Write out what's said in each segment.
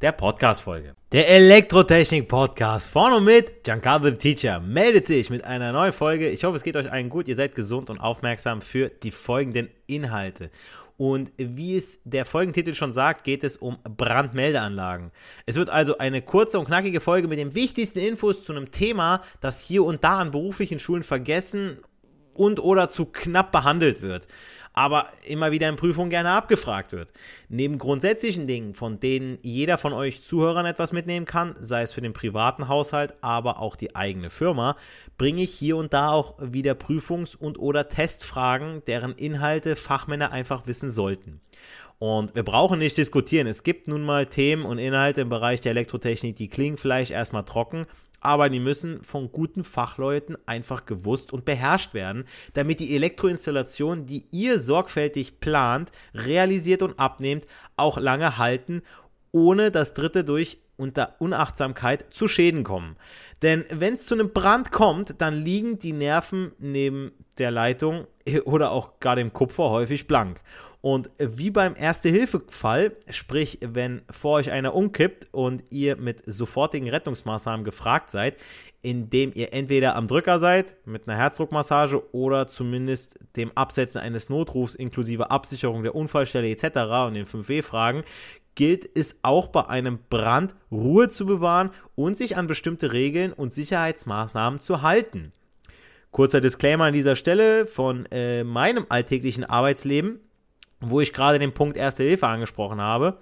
der Podcast-Folge. Der Elektrotechnik-Podcast vorne und mit Giancarlo the Teacher meldet sich mit einer neuen Folge. Ich hoffe, es geht euch allen gut. Ihr seid gesund und aufmerksam für die folgenden Inhalte. Und wie es der Folgentitel schon sagt, geht es um Brandmeldeanlagen. Es wird also eine kurze und knackige Folge mit den wichtigsten Infos zu einem Thema, das hier und da an beruflichen Schulen vergessen und oder zu knapp behandelt wird aber immer wieder in Prüfungen gerne abgefragt wird. Neben grundsätzlichen Dingen, von denen jeder von euch Zuhörern etwas mitnehmen kann, sei es für den privaten Haushalt, aber auch die eigene Firma, bringe ich hier und da auch wieder Prüfungs- und oder Testfragen, deren Inhalte Fachmänner einfach wissen sollten. Und wir brauchen nicht diskutieren. Es gibt nun mal Themen und Inhalte im Bereich der Elektrotechnik, die klingen vielleicht erstmal trocken, aber die müssen von guten Fachleuten einfach gewusst und beherrscht werden, damit die Elektroinstallation, die ihr sorgfältig plant, realisiert und abnehmt, auch lange halten, ohne dass Dritte durch unter Unachtsamkeit zu Schäden kommen. Denn wenn es zu einem Brand kommt, dann liegen die Nerven neben der Leitung oder auch gar dem Kupfer häufig blank. Und wie beim Erste-Hilfe-Fall, sprich, wenn vor euch einer umkippt und ihr mit sofortigen Rettungsmaßnahmen gefragt seid, indem ihr entweder am Drücker seid mit einer Herzdruckmassage oder zumindest dem Absetzen eines Notrufs inklusive Absicherung der Unfallstelle etc. und den 5W-Fragen, gilt es auch bei einem Brand Ruhe zu bewahren und sich an bestimmte Regeln und Sicherheitsmaßnahmen zu halten. Kurzer Disclaimer an dieser Stelle von äh, meinem alltäglichen Arbeitsleben wo ich gerade den Punkt Erste Hilfe angesprochen habe.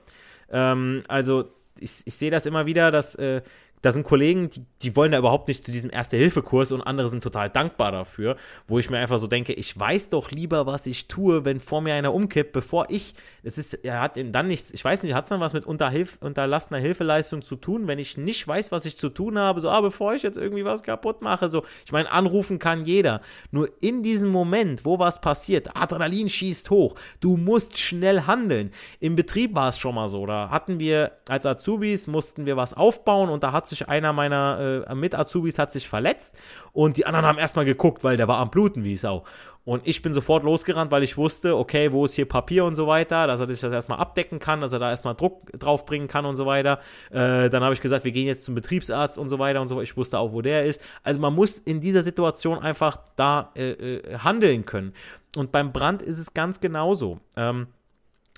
Ähm, also ich, ich sehe das immer wieder, dass äh, da sind Kollegen, die, die wollen da überhaupt nicht zu diesem Erste-Hilfe-Kurs und andere sind total dankbar dafür, wo ich mir einfach so denke, ich weiß doch lieber, was ich tue, wenn vor mir einer umkippt, bevor ich, es ist, er hat dann nichts, ich weiß nicht, hat es dann was mit Unterhilf, unterlassener Hilfeleistung zu tun, wenn ich nicht weiß, was ich zu tun habe, so, ah, bevor ich jetzt irgendwie was kaputt mache, so, ich meine, anrufen kann jeder, nur in diesem Moment, wo was passiert, Adrenalin schießt hoch, du musst schnell handeln. Im Betrieb war es schon mal so, da hatten wir als Azubis, mussten wir was aufbauen und da hat sich einer meiner äh, Mit-Azubis hat sich verletzt und die anderen haben erstmal geguckt, weil der war am Bluten wie Sau. Und ich bin sofort losgerannt, weil ich wusste, okay, wo ist hier Papier und so weiter, dass er sich das erstmal abdecken kann, dass er da erstmal Druck drauf bringen kann und so weiter. Äh, dann habe ich gesagt, wir gehen jetzt zum Betriebsarzt und so weiter und so. Ich wusste auch, wo der ist. Also man muss in dieser Situation einfach da äh, äh, handeln können. Und beim Brand ist es ganz genauso. Ähm,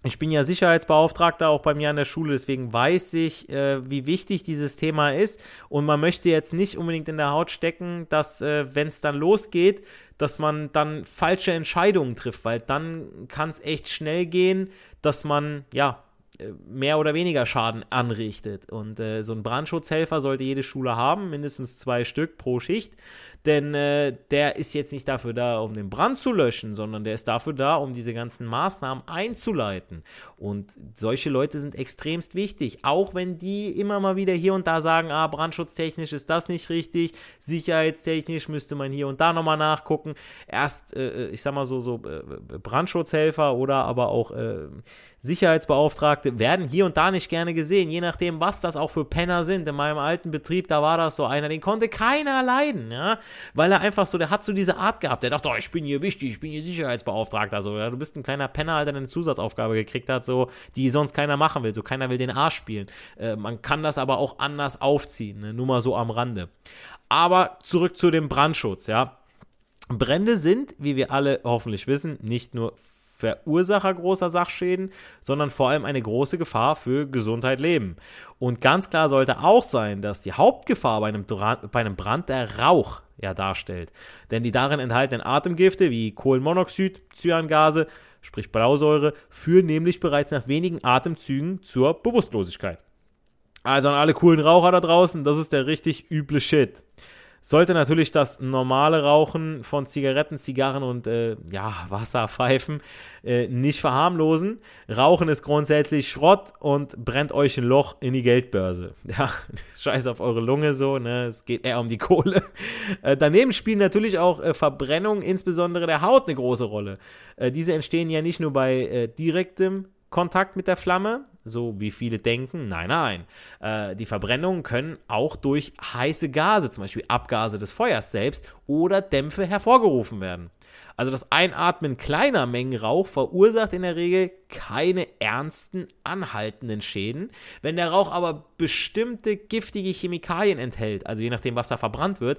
ich bin ja Sicherheitsbeauftragter auch bei mir an der Schule, deswegen weiß ich, äh, wie wichtig dieses Thema ist. Und man möchte jetzt nicht unbedingt in der Haut stecken, dass, äh, wenn es dann losgeht, dass man dann falsche Entscheidungen trifft, weil dann kann es echt schnell gehen, dass man, ja, äh, mehr oder weniger Schaden anrichtet. Und äh, so ein Brandschutzhelfer sollte jede Schule haben, mindestens zwei Stück pro Schicht denn äh, der ist jetzt nicht dafür da, um den Brand zu löschen, sondern der ist dafür da, um diese ganzen Maßnahmen einzuleiten. Und solche Leute sind extremst wichtig, auch wenn die immer mal wieder hier und da sagen, ah, brandschutztechnisch ist das nicht richtig, sicherheitstechnisch müsste man hier und da nochmal nachgucken. Erst, äh, ich sag mal so, so äh, Brandschutzhelfer oder aber auch äh, Sicherheitsbeauftragte werden hier und da nicht gerne gesehen, je nachdem, was das auch für Penner sind. In meinem alten Betrieb, da war das so einer, den konnte keiner leiden, ja, weil er einfach so, der hat so diese Art gehabt, der dachte, oh, ich bin hier wichtig, ich bin hier Sicherheitsbeauftragter, so, ja, du bist ein kleiner Penner, der eine Zusatzaufgabe gekriegt hat, so, die sonst keiner machen will, so, keiner will den Arsch spielen. Äh, man kann das aber auch anders aufziehen, ne? nur mal so am Rande. Aber zurück zu dem Brandschutz, ja. Brände sind, wie wir alle hoffentlich wissen, nicht nur Verursacher großer Sachschäden, sondern vor allem eine große Gefahr für Gesundheit, Leben. Und ganz klar sollte auch sein, dass die Hauptgefahr bei einem, bei einem Brand der Rauch, ja, darstellt. Denn die darin enthaltenen Atemgifte wie Kohlenmonoxid, Cyangase, sprich Blausäure, führen nämlich bereits nach wenigen Atemzügen zur Bewusstlosigkeit. Also an alle coolen Raucher da draußen, das ist der richtig üble Shit sollte natürlich das normale Rauchen von Zigaretten, Zigarren und äh, ja, Wasserpfeifen äh, nicht verharmlosen. Rauchen ist grundsätzlich Schrott und brennt euch ein Loch in die Geldbörse. Ja, scheiß auf eure Lunge so, ne? Es geht eher um die Kohle. Äh, daneben spielen natürlich auch äh, Verbrennungen, insbesondere der Haut, eine große Rolle. Äh, diese entstehen ja nicht nur bei äh, direktem Kontakt mit der Flamme, so wie viele denken. Nein, nein. Äh, die Verbrennungen können auch durch heiße Gase, zum Beispiel Abgase des Feuers selbst oder Dämpfe hervorgerufen werden. Also das Einatmen kleiner Mengen Rauch verursacht in der Regel keine ernsten, anhaltenden Schäden. Wenn der Rauch aber bestimmte giftige Chemikalien enthält, also je nachdem, was da verbrannt wird,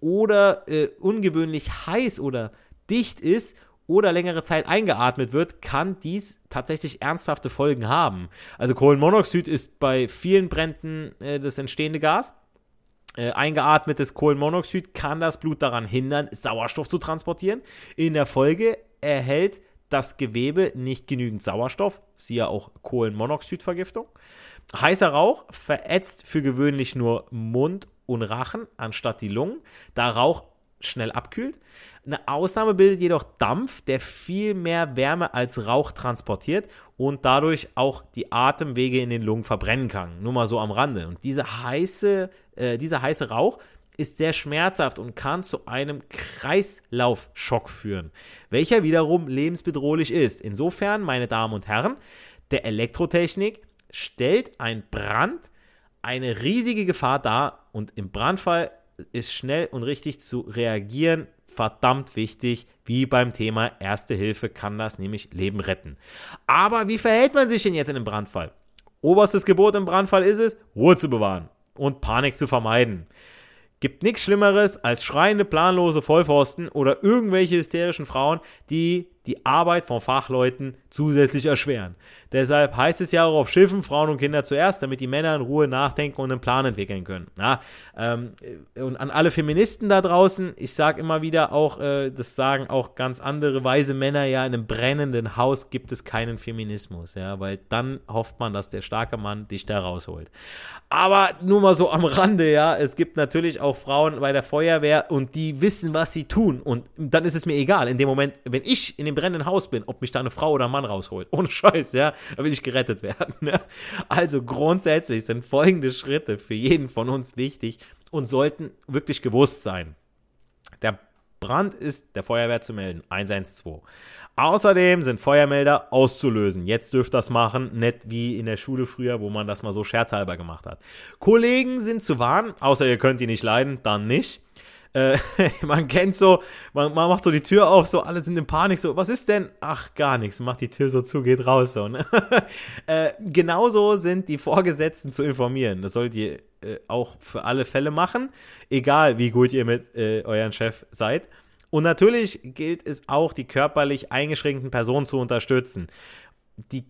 oder äh, ungewöhnlich heiß oder dicht ist oder längere Zeit eingeatmet wird, kann dies tatsächlich ernsthafte Folgen haben. Also Kohlenmonoxid ist bei vielen Bränden äh, das entstehende Gas. Äh, eingeatmetes Kohlenmonoxid kann das Blut daran hindern, Sauerstoff zu transportieren. In der Folge erhält das Gewebe nicht genügend Sauerstoff, siehe auch Kohlenmonoxidvergiftung. Heißer Rauch verätzt für gewöhnlich nur Mund und Rachen anstatt die Lungen, da Rauch schnell abkühlt. Eine Ausnahme bildet jedoch Dampf, der viel mehr Wärme als Rauch transportiert und dadurch auch die Atemwege in den Lungen verbrennen kann. Nur mal so am Rande. Und diese heiße, äh, dieser heiße Rauch ist sehr schmerzhaft und kann zu einem Kreislaufschock führen, welcher wiederum lebensbedrohlich ist. Insofern, meine Damen und Herren, der Elektrotechnik stellt ein Brand eine riesige Gefahr dar und im Brandfall ist schnell und richtig zu reagieren verdammt wichtig. Wie beim Thema Erste Hilfe kann das nämlich Leben retten. Aber wie verhält man sich denn jetzt in einem Brandfall? Oberstes Gebot im Brandfall ist es, Ruhe zu bewahren und Panik zu vermeiden. Gibt nichts Schlimmeres als schreiende, planlose Vollpfosten oder irgendwelche hysterischen Frauen, die die Arbeit von Fachleuten zusätzlich erschweren. Deshalb heißt es ja auch auf Schiffen Frauen und Kinder zuerst, damit die Männer in Ruhe nachdenken und einen Plan entwickeln können. Ja, ähm, und an alle Feministen da draußen, ich sage immer wieder auch, äh, das sagen auch ganz andere weise Männer, ja, in einem brennenden Haus gibt es keinen Feminismus, ja, weil dann hofft man, dass der starke Mann dich da rausholt. Aber nur mal so am Rande, ja, es gibt natürlich auch Frauen bei der Feuerwehr und die wissen, was sie tun und dann ist es mir egal, in dem Moment, wenn ich in dem brennenden Haus bin, ob mich da eine Frau oder ein Mann rausholt. Ohne Scheiß, ja. Da will ich gerettet werden. Ja? Also grundsätzlich sind folgende Schritte für jeden von uns wichtig und sollten wirklich gewusst sein. Der Brand ist der Feuerwehr zu melden. 112. Außerdem sind Feuermelder auszulösen. Jetzt dürft das machen, nicht wie in der Schule früher, wo man das mal so scherzhalber gemacht hat. Kollegen sind zu warnen, außer ihr könnt die nicht leiden, dann nicht. Äh, man kennt so, man, man, macht so die Tür auf, so alle sind in Panik, so, was ist denn? Ach, gar nichts, macht die Tür so zu, geht raus, so. Ne? äh, genauso sind die Vorgesetzten zu informieren. Das sollt ihr äh, auch für alle Fälle machen, egal wie gut ihr mit äh, euren Chef seid. Und natürlich gilt es auch, die körperlich eingeschränkten Personen zu unterstützen. Die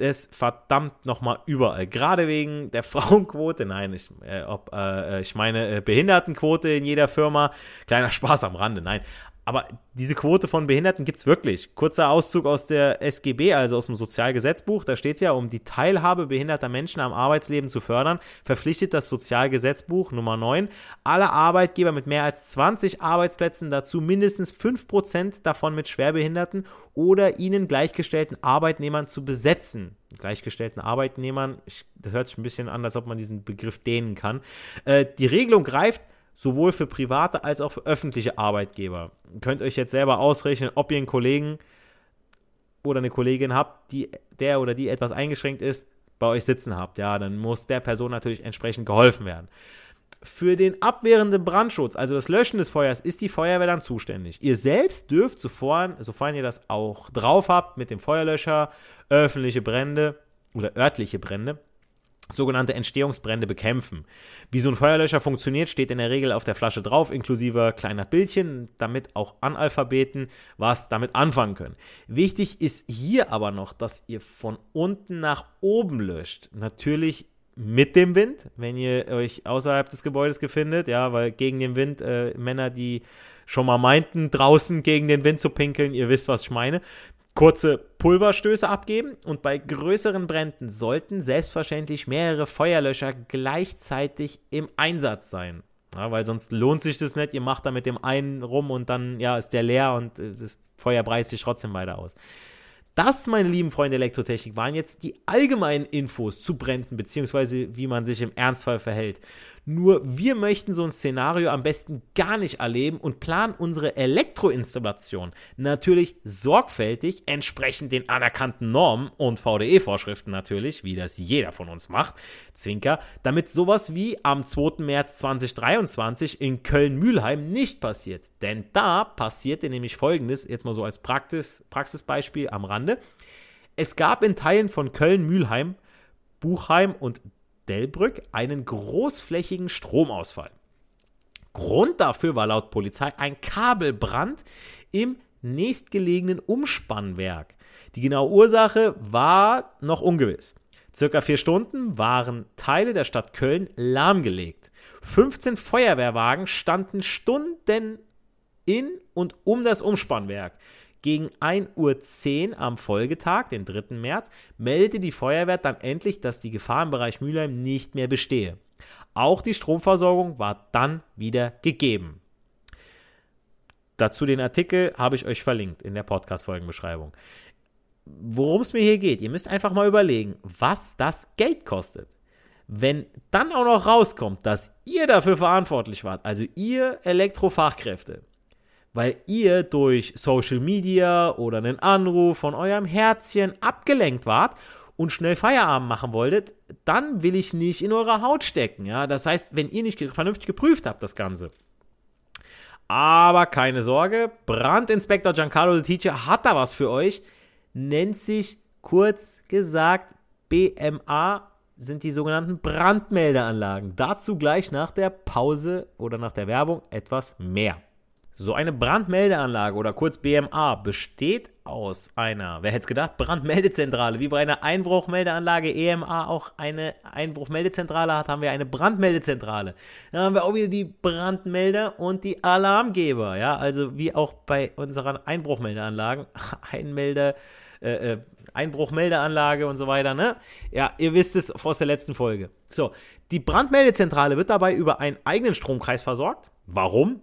es verdammt nochmal überall. Gerade wegen der Frauenquote. Nein, ich, äh, ob, äh, ich meine äh, Behindertenquote in jeder Firma. Kleiner Spaß am Rande. Nein, aber diese Quote von Behinderten gibt es wirklich. Kurzer Auszug aus der SGB, also aus dem Sozialgesetzbuch. Da steht es ja, um die Teilhabe behinderter Menschen am Arbeitsleben zu fördern, verpflichtet das Sozialgesetzbuch Nummer 9 alle Arbeitgeber mit mehr als 20 Arbeitsplätzen dazu, mindestens 5% davon mit Schwerbehinderten oder ihnen gleichgestellten Arbeitnehmern zu besetzen. Gleichgestellten Arbeitnehmern, ich, das hört sich ein bisschen an, als ob man diesen Begriff dehnen kann. Äh, die Regelung greift sowohl für private als auch für öffentliche Arbeitgeber. Ihr könnt euch jetzt selber ausrechnen, ob ihr einen Kollegen oder eine Kollegin habt, die der oder die etwas eingeschränkt ist, bei euch sitzen habt. Ja, dann muss der Person natürlich entsprechend geholfen werden. Für den abwehrenden Brandschutz, also das Löschen des Feuers, ist die Feuerwehr dann zuständig. Ihr selbst dürft, sofern, sofern ihr das auch drauf habt, mit dem Feuerlöscher öffentliche Brände oder örtliche Brände sogenannte Entstehungsbrände bekämpfen. Wie so ein Feuerlöscher funktioniert, steht in der Regel auf der Flasche drauf, inklusive kleiner Bildchen, damit auch Analphabeten was damit anfangen können. Wichtig ist hier aber noch, dass ihr von unten nach oben löscht. Natürlich mit dem Wind, wenn ihr euch außerhalb des Gebäudes befindet, ja, weil gegen den Wind äh, Männer, die schon mal meinten, draußen gegen den Wind zu pinkeln, ihr wisst, was ich meine, kurze Pulverstöße abgeben und bei größeren Bränden sollten selbstverständlich mehrere Feuerlöscher gleichzeitig im Einsatz sein. Ja, weil sonst lohnt sich das nicht. Ihr macht da mit dem einen rum und dann ja, ist der leer und äh, das Feuer breitet sich trotzdem weiter aus. Das, meine lieben Freunde Elektrotechnik, waren jetzt die allgemeinen Infos zu Bränden, beziehungsweise wie man sich im Ernstfall verhält. Nur wir möchten so ein Szenario am besten gar nicht erleben und planen unsere Elektroinstallation natürlich sorgfältig, entsprechend den anerkannten Normen und VDE-Vorschriften natürlich, wie das jeder von uns macht, Zwinker, damit sowas wie am 2. März 2023 in Köln-Mühlheim nicht passiert. Denn da passierte nämlich folgendes, jetzt mal so als Praxis, Praxisbeispiel am Rande. Es gab in Teilen von Köln-Mühlheim Buchheim und Delbrück einen großflächigen Stromausfall. Grund dafür war laut Polizei ein Kabelbrand im nächstgelegenen Umspannwerk. Die genaue Ursache war noch ungewiss. Circa vier Stunden waren Teile der Stadt Köln lahmgelegt. 15 Feuerwehrwagen standen Stunden in und um das Umspannwerk. Gegen 1.10 Uhr am Folgetag, den 3. März, meldete die Feuerwehr dann endlich, dass die Gefahr im Bereich Mülheim nicht mehr bestehe. Auch die Stromversorgung war dann wieder gegeben. Dazu den Artikel habe ich euch verlinkt in der Podcast-Folgenbeschreibung. Worum es mir hier geht, ihr müsst einfach mal überlegen, was das Geld kostet. Wenn dann auch noch rauskommt, dass ihr dafür verantwortlich wart, also ihr Elektrofachkräfte, weil ihr durch Social Media oder einen Anruf von eurem Herzchen abgelenkt wart und schnell Feierabend machen wolltet, dann will ich nicht in eurer Haut stecken. Ja? Das heißt, wenn ihr nicht vernünftig geprüft habt, das Ganze. Aber keine Sorge, Brandinspektor Giancarlo Teacher hat da was für euch. Nennt sich kurz gesagt BMA, sind die sogenannten Brandmeldeanlagen. Dazu gleich nach der Pause oder nach der Werbung etwas mehr. So eine Brandmeldeanlage oder kurz BMA besteht aus einer, wer hätte es gedacht, Brandmeldezentrale. Wie bei einer Einbruchmeldeanlage EMA auch eine Einbruchmeldezentrale hat, haben wir eine Brandmeldezentrale. Dann haben wir auch wieder die Brandmelder und die Alarmgeber. Ja, also wie auch bei unseren Einbruchmeldeanlagen. Einmelder, äh, äh, Einbruchmeldeanlage und so weiter. Ne? Ja, ihr wisst es aus der letzten Folge. So, die Brandmeldezentrale wird dabei über einen eigenen Stromkreis versorgt. Warum?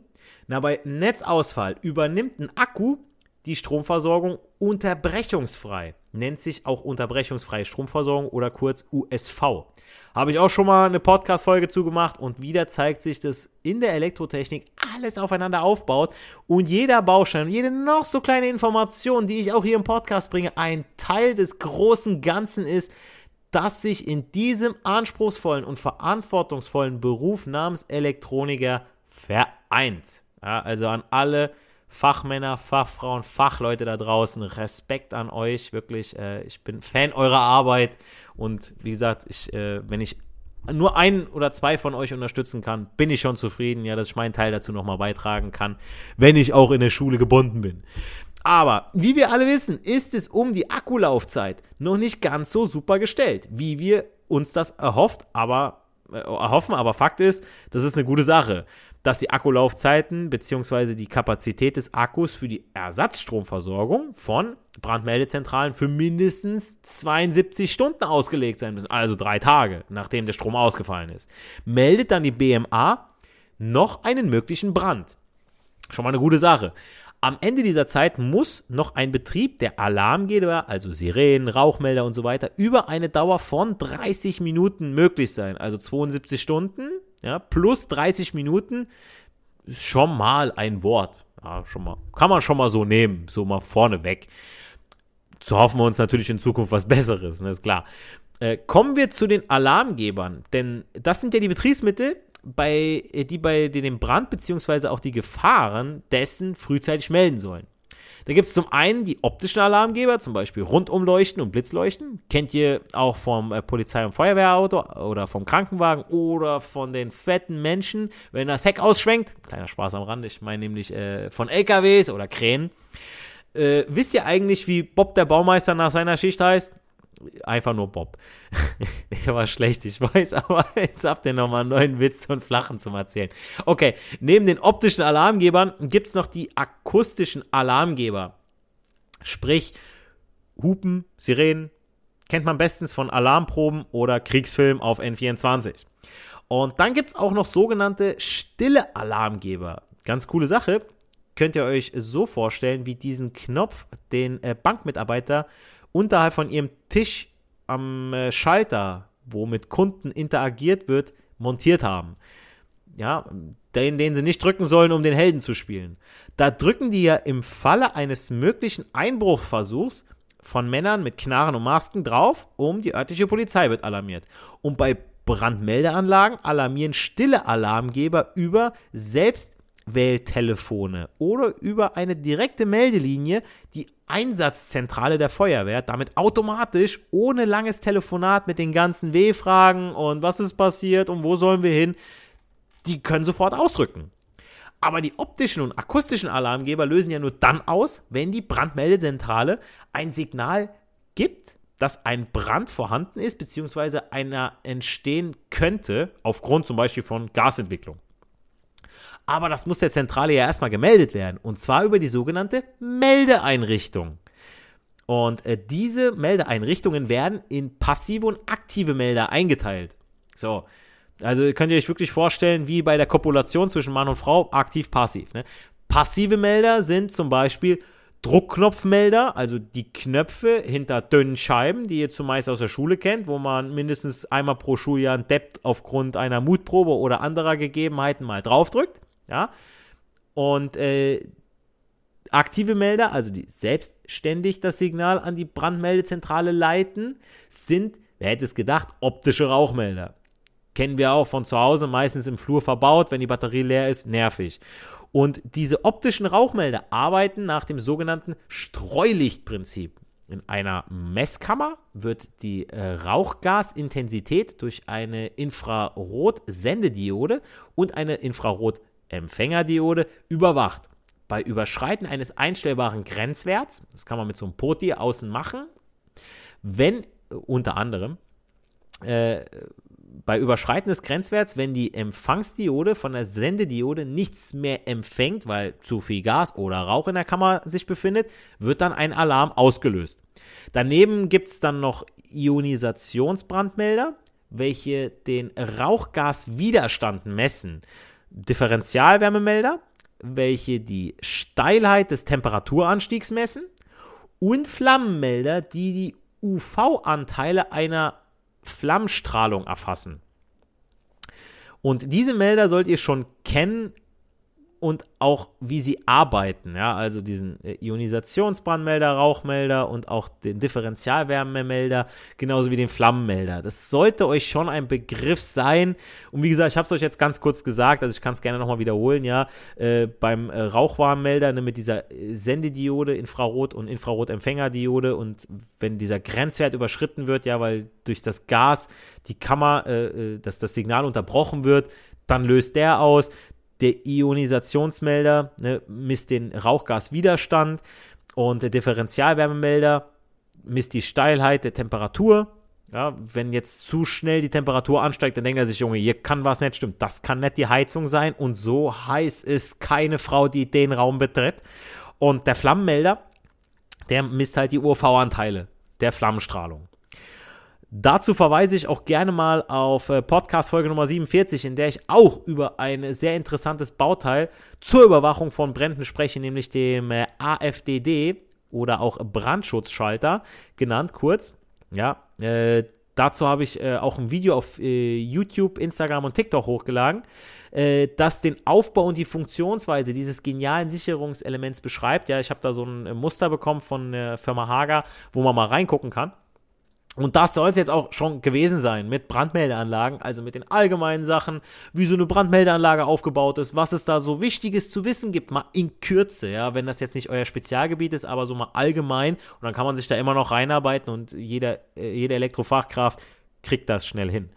Na, bei Netzausfall übernimmt ein Akku die Stromversorgung unterbrechungsfrei. Nennt sich auch unterbrechungsfreie Stromversorgung oder kurz USV. Habe ich auch schon mal eine Podcast-Folge zugemacht und wieder zeigt sich, dass in der Elektrotechnik alles aufeinander aufbaut und jeder Baustein, jede noch so kleine Information, die ich auch hier im Podcast bringe, ein Teil des großen Ganzen ist, das sich in diesem anspruchsvollen und verantwortungsvollen Beruf namens Elektroniker vereint. Ja, also an alle Fachmänner, Fachfrauen, Fachleute da draußen, Respekt an euch, wirklich. Äh, ich bin Fan eurer Arbeit und wie gesagt, ich, äh, wenn ich nur einen oder zwei von euch unterstützen kann, bin ich schon zufrieden, ja, dass ich meinen Teil dazu nochmal beitragen kann, wenn ich auch in der Schule gebunden bin. Aber wie wir alle wissen, ist es um die Akkulaufzeit noch nicht ganz so super gestellt, wie wir uns das erhofft, aber äh, erhoffen, aber Fakt ist, das ist eine gute Sache dass die Akkulaufzeiten bzw. die Kapazität des Akkus für die Ersatzstromversorgung von Brandmeldezentralen für mindestens 72 Stunden ausgelegt sein müssen, also drei Tage, nachdem der Strom ausgefallen ist. Meldet dann die BMA noch einen möglichen Brand. Schon mal eine gute Sache. Am Ende dieser Zeit muss noch ein Betrieb der Alarmgeber, also Sirenen, Rauchmelder und so weiter, über eine Dauer von 30 Minuten möglich sein. Also 72 Stunden ja, plus 30 Minuten ist schon mal ein Wort. Ja, schon mal, kann man schon mal so nehmen, so mal vorneweg. So hoffen wir uns natürlich in Zukunft was Besseres, ne, ist klar. Äh, kommen wir zu den Alarmgebern, denn das sind ja die Betriebsmittel, bei, die bei den Brand bzw. auch die Gefahren dessen frühzeitig melden sollen. Da gibt es zum einen die optischen Alarmgeber, zum Beispiel Rundumleuchten und Blitzleuchten. Kennt ihr auch vom äh, Polizei- und Feuerwehrauto oder vom Krankenwagen oder von den fetten Menschen, wenn das Heck ausschwenkt. Kleiner Spaß am Rand, ich meine nämlich äh, von LKWs oder Kränen. Äh, wisst ihr eigentlich, wie Bob der Baumeister nach seiner Schicht heißt? Einfach nur Bob. ich war schlecht, ich weiß, aber jetzt habt ihr nochmal einen neuen Witz und Flachen zum Erzählen. Okay, neben den optischen Alarmgebern gibt es noch die akustischen Alarmgeber. Sprich, Hupen, Sirenen, kennt man bestens von Alarmproben oder Kriegsfilmen auf N24. Und dann gibt es auch noch sogenannte stille Alarmgeber. Ganz coole Sache. Könnt ihr euch so vorstellen, wie diesen Knopf, den äh, Bankmitarbeiter unterhalb von ihrem Tisch am äh, Schalter, wo mit Kunden interagiert wird, montiert haben. Ja, den, den sie nicht drücken sollen, um den Helden zu spielen. Da drücken die ja im Falle eines möglichen Einbruchversuchs von Männern mit Knarren und Masken drauf, um die örtliche Polizei wird alarmiert. Und bei Brandmeldeanlagen alarmieren stille Alarmgeber über Selbstwähltelefone oder über eine direkte Meldelinie die Einsatzzentrale der Feuerwehr, damit automatisch ohne langes Telefonat mit den ganzen W-Fragen und was ist passiert und wo sollen wir hin, die können sofort ausrücken. Aber die optischen und akustischen Alarmgeber lösen ja nur dann aus, wenn die Brandmeldezentrale ein Signal gibt, dass ein Brand vorhanden ist, beziehungsweise einer entstehen könnte, aufgrund zum Beispiel von Gasentwicklung. Aber das muss der Zentrale ja erstmal gemeldet werden, und zwar über die sogenannte Meldeeinrichtung. Und äh, diese Meldeeinrichtungen werden in passive und aktive Melder eingeteilt. So, also könnt ihr euch wirklich vorstellen, wie bei der Kopulation zwischen Mann und Frau, aktiv-passiv. Ne? Passive Melder sind zum Beispiel Druckknopfmelder, also die Knöpfe hinter dünnen Scheiben, die ihr zumeist aus der Schule kennt, wo man mindestens einmal pro Schuljahr ein Depp aufgrund einer Mutprobe oder anderer Gegebenheiten mal draufdrückt. Ja. Und äh, aktive Melder, also die selbstständig das Signal an die Brandmeldezentrale leiten, sind, wer hätte es gedacht, optische Rauchmelder. Kennen wir auch von zu Hause, meistens im Flur verbaut, wenn die Batterie leer ist, nervig. Und diese optischen Rauchmelder arbeiten nach dem sogenannten Streulichtprinzip. In einer Messkammer wird die äh, Rauchgasintensität durch eine Infrarotsendediode und eine Infrarotempfängerdiode überwacht. Bei Überschreiten eines einstellbaren Grenzwerts, das kann man mit so einem Poti außen machen, wenn unter anderem äh, bei Überschreiten des Grenzwerts, wenn die Empfangsdiode von der Sendediode nichts mehr empfängt, weil zu viel Gas oder Rauch in der Kammer sich befindet, wird dann ein Alarm ausgelöst. Daneben gibt es dann noch Ionisationsbrandmelder, welche den Rauchgaswiderstand messen. Differentialwärmemelder, welche die Steilheit des Temperaturanstiegs messen. Und Flammenmelder, die die UV-Anteile einer Flammstrahlung erfassen. Und diese Melder sollt ihr schon kennen, und auch wie sie arbeiten, ja, also diesen äh, Ionisationsbrandmelder, Rauchmelder und auch den Differentialwärmemelder, genauso wie den Flammenmelder. Das sollte euch schon ein Begriff sein. Und wie gesagt, ich habe es euch jetzt ganz kurz gesagt, also ich kann es gerne nochmal wiederholen, ja, äh, beim äh, Rauchwarnmelder ne, mit dieser äh, Sendediode, Infrarot- und Infrarotempfängerdiode und wenn dieser Grenzwert überschritten wird, ja, weil durch das Gas die Kammer, äh, äh, dass das Signal unterbrochen wird, dann löst der aus. Der Ionisationsmelder ne, misst den Rauchgaswiderstand und der Differentialwärmemelder misst die Steilheit der Temperatur. Ja, wenn jetzt zu schnell die Temperatur ansteigt, dann denkt er sich, Junge, hier kann was nicht stimmen. Das kann nicht die Heizung sein. Und so heiß ist keine Frau, die den Raum betritt. Und der Flammenmelder, der misst halt die UV-Anteile der Flammenstrahlung. Dazu verweise ich auch gerne mal auf äh, Podcast-Folge Nummer 47, in der ich auch über ein sehr interessantes Bauteil zur Überwachung von Bränden spreche, nämlich dem äh, AFDD oder auch Brandschutzschalter genannt, kurz. Ja, äh, dazu habe ich äh, auch ein Video auf äh, YouTube, Instagram und TikTok hochgeladen, äh, das den Aufbau und die Funktionsweise dieses genialen Sicherungselements beschreibt. Ja, ich habe da so ein Muster bekommen von der Firma Hager, wo man mal reingucken kann. Und das soll es jetzt auch schon gewesen sein mit Brandmeldeanlagen, also mit den allgemeinen Sachen, wie so eine Brandmeldeanlage aufgebaut ist, was es da so Wichtiges zu wissen gibt, mal in Kürze, ja, wenn das jetzt nicht euer Spezialgebiet ist, aber so mal allgemein und dann kann man sich da immer noch reinarbeiten und jeder, äh, jede Elektrofachkraft kriegt das schnell hin.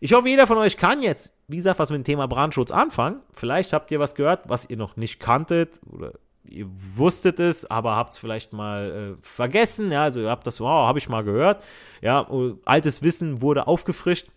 Ich hoffe, jeder von euch kann jetzt, wie gesagt, was mit dem Thema Brandschutz anfangen. Vielleicht habt ihr was gehört, was ihr noch nicht kanntet oder ihr wusstet es, aber habt es vielleicht mal äh, vergessen. Ja, also ihr habt das, wow, habe ich mal gehört. Ja, altes Wissen wurde aufgefrischt.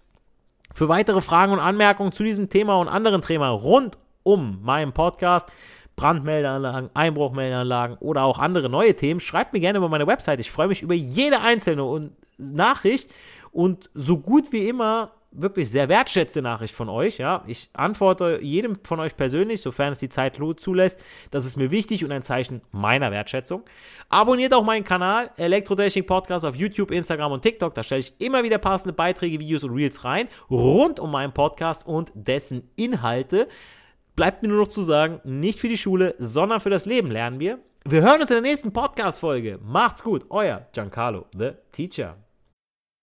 Für weitere Fragen und Anmerkungen zu diesem Thema und anderen Themen rund um meinen Podcast, Brandmeldeanlagen, Einbruchmeldeanlagen oder auch andere neue Themen, schreibt mir gerne über meine Website. Ich freue mich über jede einzelne Nachricht und so gut wie immer wirklich sehr wertschätzte Nachricht von euch. Ja, ich antworte jedem von euch persönlich, sofern es die Zeit zulässt. Das ist mir wichtig und ein Zeichen meiner Wertschätzung. Abonniert auch meinen Kanal Elektrotechnik Podcast auf YouTube, Instagram und TikTok. Da stelle ich immer wieder passende Beiträge, Videos und Reels rein rund um meinen Podcast und dessen Inhalte. Bleibt mir nur noch zu sagen, nicht für die Schule, sondern für das Leben lernen wir. Wir hören uns in der nächsten Podcast-Folge. Macht's gut, euer Giancarlo, the Teacher.